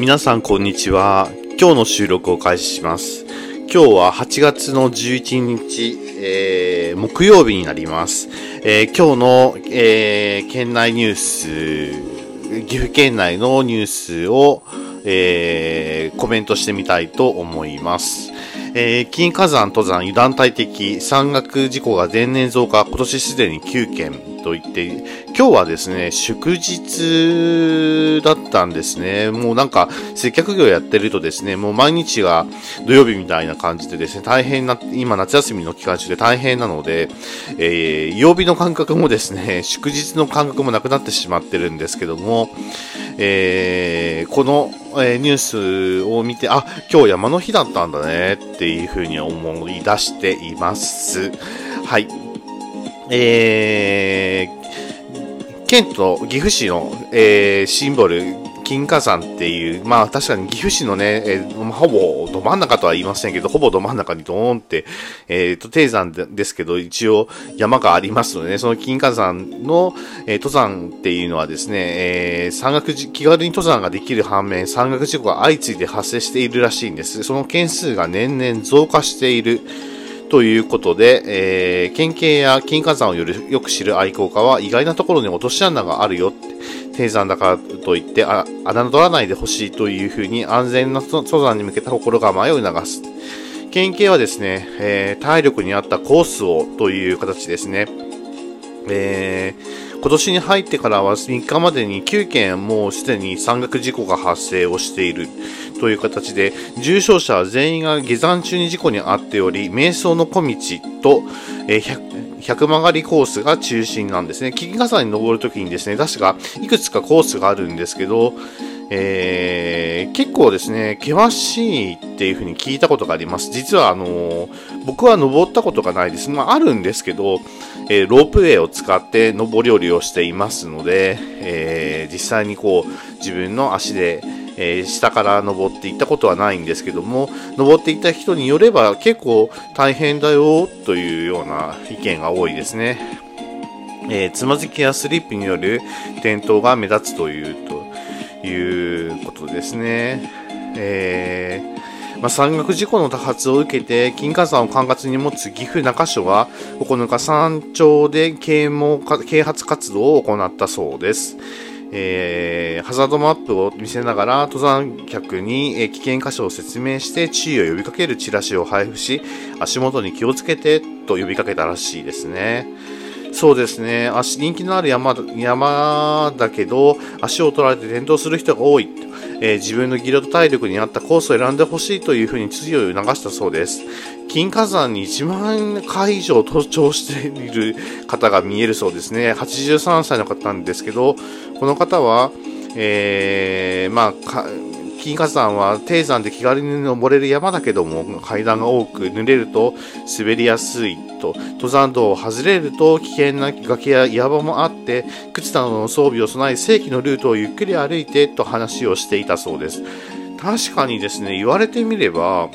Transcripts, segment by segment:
皆さんこんにちは。今日の収録を開始します。今日は8月の11日、えー、木曜日になります。えー、今日の、えー、県内ニュース、岐阜県内のニュースを、えー、コメントしてみたいと思います。えー、金火山登山油断大敵山岳事故が前年増加、今年すでに9件と言って、今日はですね、祝日だったんですね。もうなんか、接客業やってるとですね、もう毎日が土曜日みたいな感じでですね、大変な、今夏休みの期間中で大変なので、えー、曜日の感覚もですね、祝日の感覚もなくなってしまってるんですけども、えー、この、えー、ニュースを見て、あ、今日山の日だったんだねっていうふうに思い出しています。はい。えー、県と岐阜市の、えー、シンボル、金華山っていう、まあ確かに岐阜市のね、えー、ほぼど真ん中とは言いませんけど、ほぼど真ん中にドーンって、えっ、ー、と、低山ですけど、一応山がありますのでね、その金華山の、えー、登山っていうのはですね、えー、山岳気軽に登山ができる反面、山岳事故が相次いで発生しているらしいんです。その件数が年々増加している。ということで、えー、県警や金華山をよりよく知る愛好家は意外なところに落とし穴があるよって、低山だからといってあ、侮らないでほしいというふうに安全な登山に向けた心構えを促す。県警はですね、えー、体力に合ったコースをという形ですね。えー、今年に入ってからは3日までに9件もうすでに山岳事故が発生をしているという形で、重症者全員が下山中に事故に遭っており、瞑想の小道と、え、100曲がりコースが中心なんですね。金華山に登るときにですね、確かいくつかコースがあるんですけど、えー、結構ですね、険しいっていう風に聞いたことがあります。実はあのー、僕は登ったことがないです。まあ、あるんですけど、えー、ロープウェイを使って登り降りをしていますので、え実際にこう、自分の足で、え下から登っていったことはないんですけども、登っていた人によれば結構大変だよというような意見が多いですね。えつまずきやスリップによる転倒が目立つというと、いうことですね。えー、まあ、山岳事故の多発を受けて、金華山を管轄に持つ岐阜中署は、9日山頂で啓蒙啓発活動を行ったそうです。えー、ハザードマップを見せながら登山客に、え危険箇所を説明して注意を呼びかけるチラシを配布し足元に気をつけてと呼びかけたらしいですね。そうですね。足、人気のある山、山だけど、足を取られて転倒する人が多い。えー、自分の技量と体力に合ったコースを選んでほしいというふうに強いを促したそうです。金火山に1万回以上登頂している方が見えるそうですね。83歳の方なんですけど、この方は、えー、まあ、金華山は低山で気軽に登れる山だけども階段が多く濡れると滑りやすいと登山道を外れると危険な崖や岩場もあって靴などの装備を備え正規のルートをゆっくり歩いてと話をしていたそうです。確かにですね言われてみれば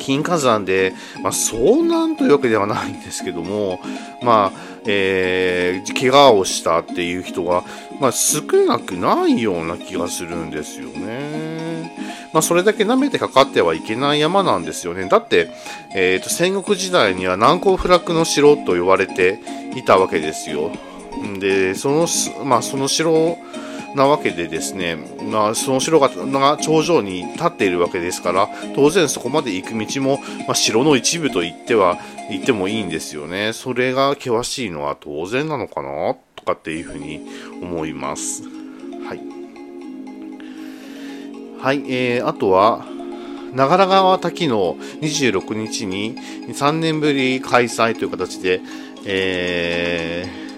金火山で、まあ、遭難というわけではないんですけども、まあ、えー、怪我をしたっていう人が、まあ、少なくないような気がするんですよね。まあ、それだけ舐めてかかってはいけない山なんですよね。だって、えっ、ー、と、戦国時代には難攻不落の城と呼ばれていたわけですよ。で、その、まあ、その城なわけでですね、まあ、その城が頂上に立っているわけですから、当然そこまで行く道も、まあ、城の一部と言っては、言ってもいいんですよね。それが険しいのは当然なのかな？とかっていうふうに思います。はい。はい、えー、あとは、長良川滝の26日に3年ぶり開催という形で、えー、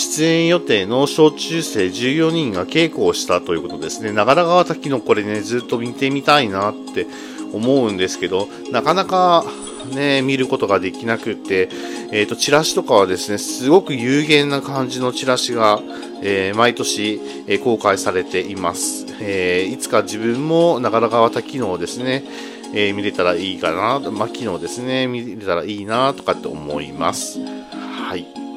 出演予定の小中生14人が稽古をしたということですね。長良川滝のこれね、ずっと見てみたいなって思うんですけど、なかなかね、見ることができなくて、えっ、ー、と、チラシとかはですね、すごく有限な感じのチラシが、えー、毎年、えー、公開されています。えいつか自分も長良川滝のですね、え見れたらいいかな、まあ、昨日ですね、見れたらいいなとかって思います。はい。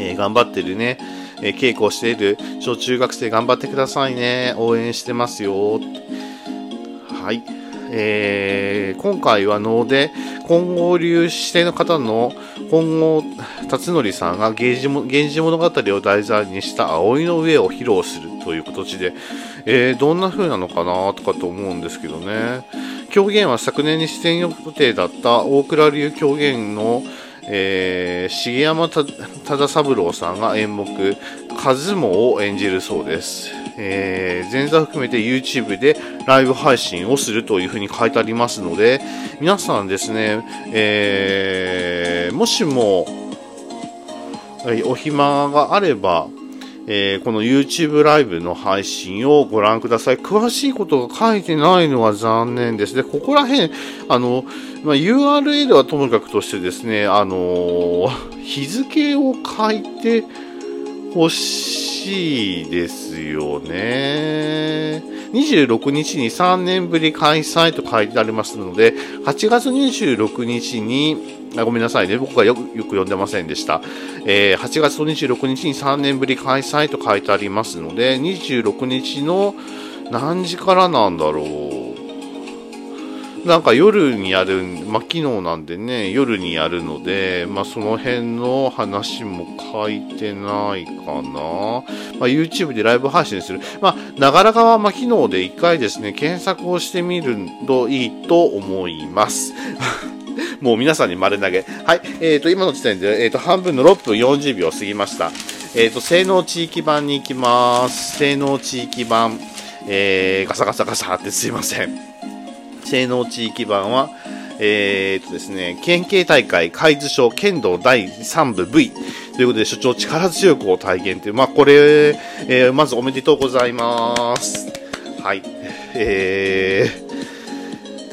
えー、頑張ってるね、えー、稽古をしている小中学生頑張ってくださいね。応援してますよ。はい。えー、今回は能で金剛流指定の方の本郷辰則さんが源氏源氏物語を題材にした葵の上を披露するという形で、えー、どんな風なのかなとかと思うんですけどね。狂言は昨年に出演予定だった大倉流狂言の、えー、重山忠三郎さんが演目「数も」を演じるそうです。えー、前座含めて YouTube でライブ配信をするというふうに書いてありますので、皆さんですね、えー、もしも、お暇があれば、えー、この YouTube ライブの配信をご覧ください。詳しいことが書いてないのは残念ですね。ここら辺、あの、まあ、URL はともかくとしてですね、あの日付を書いてほしいですよね。26日に3年ぶり開催と書いてありますので、8月26日に、あごめんなさいね。僕がよくよく読んでませんでした。えー、8月26日に3年ぶり開催と書いてありますので、26日の何時からなんだろう。なんか夜にやる、まあ、昨日なんでね、夜にやるので、まあ、その辺の話も書いてないかな。まあ、YouTube でライブ配信する。まあ、ながらがは、まあ、昨日で一回ですね、検索をしてみるといいと思います。もう皆さんに丸投げ。はい。えっ、ー、と、今の時点で、えっ、ー、と、半分の6分40秒過ぎました。えっ、ー、と、性能地域版に行きます。性能地域版。えー、ガサガサガサってすいません。性能地域版は、えー、とですね、県警大会海津省剣道第3部 V ということで、所長力強くを体現という、まあ、これ、えー、まずおめでとうございます。はい。えー、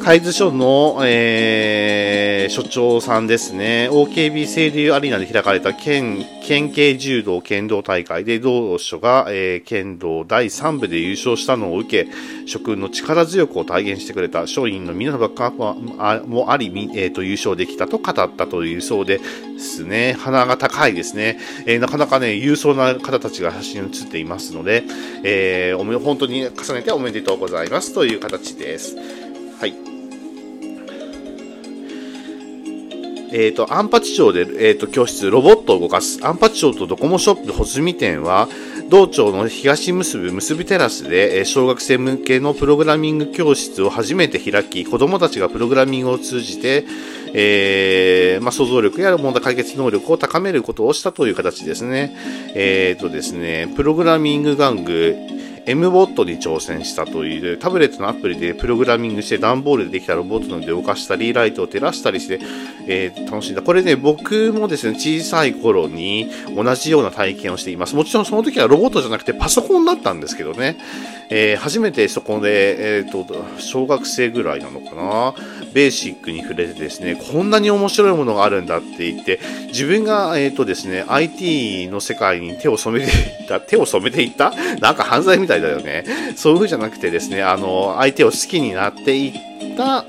海津署の、えー、所長さんですね、OKB 清流アリーナで開かれた県、県警柔道剣道大会で同署が、えー、剣道第3部で優勝したのを受け、諸君の力強くを体現してくれた署員の皆のバックアップもあり、えーと、優勝できたと語ったというそうですね、鼻が高いですね、えー、なかなかね、勇壮な方たちが写真に写っていますので、えー、本当に重ねておめでとうございますという形です。はい。えっ、ー、と、アンパチ町で、えっ、ー、と、教室、ロボットを動かす。アンパチ町とドコモショップ穂積店は、道庁の東結ぶ結びテラスで、え、小学生向けのプログラミング教室を初めて開き、子供たちがプログラミングを通じて、えー、まあ、想像力や問題解決能力を高めることをしたという形ですね。えっ、ー、とですね、プログラミング玩具、MBOT に挑戦したというタブレットのアプリでプログラミングして段ボールでできたロボットので動かしたり、ライトを照らしたりして、えー、楽しんだ。これね、僕もですね、小さい頃に同じような体験をしています。もちろんその時はロボットじゃなくてパソコンだったんですけどね、えー、初めてそこで、えっ、ー、と、小学生ぐらいなのかな、ベーシックに触れてですね、こんなに面白いものがあるんだって言って、自分が、えっ、とですね、IT の世界に手を染めていった、手を染めていった？なんか犯罪みたいだよね。そういう風じゃなくてですね、あの、相手を好きになっていった、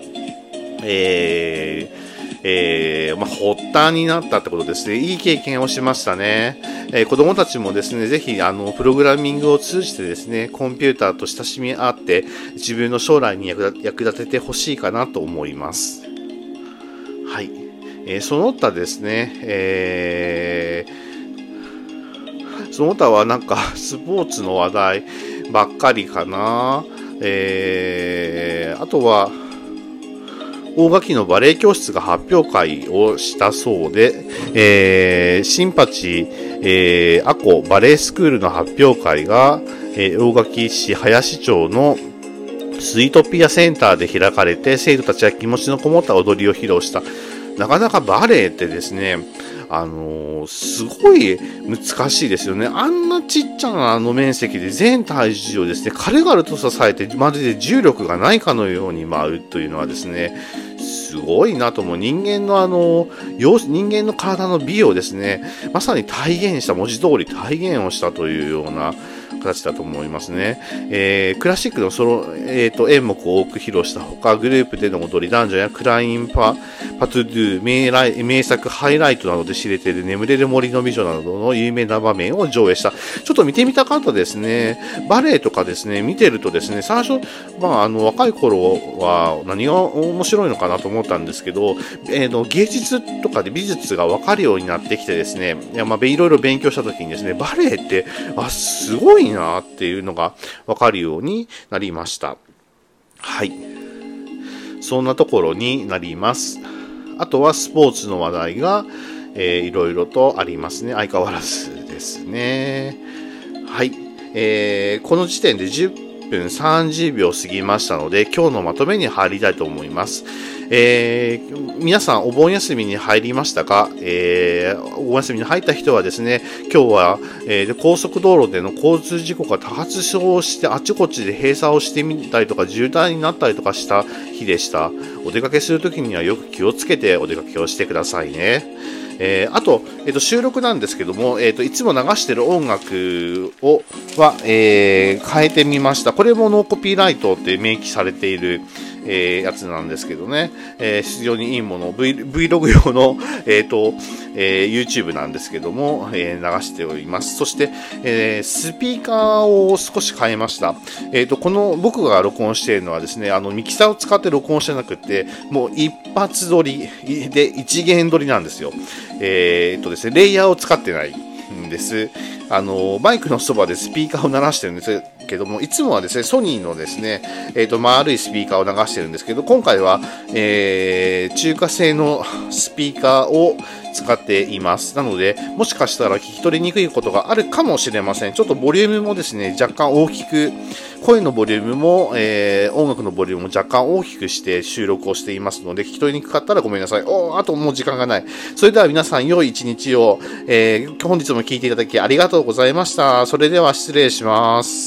えー、えー、まあ、発端になったってことですね。いい経験をしましたね。えー、子供たちもですね、ぜひ、あの、プログラミングを通じてですね、コンピューターと親しみ合って、自分の将来に役立ててほしいかなと思います。はい。えー、その他ですね、えー、その他はなんか、スポーツの話題、ばっかりかな。えー、あとは、大垣のバレエ教室が発表会をしたそうで、えー、新八、えー、アコバレエスクールの発表会が、えー、大垣市林町のスイートピアセンターで開かれて、生徒たちは気持ちのこもった踊りを披露した。なかなかバレエってですね、あのー、すごい難しいですよね。あんなちっちゃなあの面積で全体重をですね、軽々と支えて、まるで重力がないかのように舞うというのはですね、すごいなと思う。人間のあの、人間の体の美をですね、まさに体現した、文字通り体現をしたというような形だと思いますね。えー、クラシックのソロ、えーと、演目を多く披露したほか、グループでの踊り、男女やクラインパ、パトゥドゥ、名来名作ハイライトなどで知れている眠れる森の美女などの有名な場面を上映した。ちょっと見てみたかったですね。バレエとかですね、見てるとですね、最初、まあ、あの、若い頃は何が面白いのかなと思ったんですけど、えー、の芸術とかで美術が分かるようになってきてですね、いやまあ、いろいろ勉強した時にですね、バレエって、あ、すごいいなっていうのがわかるようになりました。はい。そんなところになります。あとはスポーツの話題が、えー、いろいろとありますね。相変わらずですね。はい。えー、この時点で10分30秒過ぎましたので、今日のまとめに入りたいと思います。えー、皆さんお盆休みに入りましたか、えー、お盆休みに入った人はですね、今日は、えー、高速道路での交通事故が多発症してあちこちで閉鎖をしてみたりとか渋滞になったりとかした日でした。お出かけするときにはよく気をつけてお出かけをしてくださいね。えー、あと、えー、と収録なんですけども、えー、といつも流してる音楽をは、えー、変えてみました。これもノーコピーライトって明記されている、えー、やつなんですけどね、えー、非常にいいもの、v、Vlog 用の、えーとえー、YouTube なんですけども、えー、流しております。そして、えー、スピーカーを少し変えました。えーと、この僕が録音しているのはですね、あのミキサーを使って録音してなくて、もう一発撮りで一元撮りなんですよ。えーとですね、レイヤーを使ってないんです。あの、バイクのそばでスピーカーを鳴らしてるんですけども、いつもはですね、ソニーのですね、えっ、ー、と、丸いスピーカーを流してるんですけど、今回は、えー、中華製のスピーカーを使っています。なので、もしかしたら聞き取りにくいことがあるかもしれません。ちょっとボリュームもですね、若干大きく、声のボリュームも、えー、音楽のボリュームも若干大きくして収録をしていますので、聞き取りにくかったらごめんなさい。おあともう時間がない。それでは皆さん良い一日を、えー、本日も聞いていただきありがとうとうございました。それでは失礼します。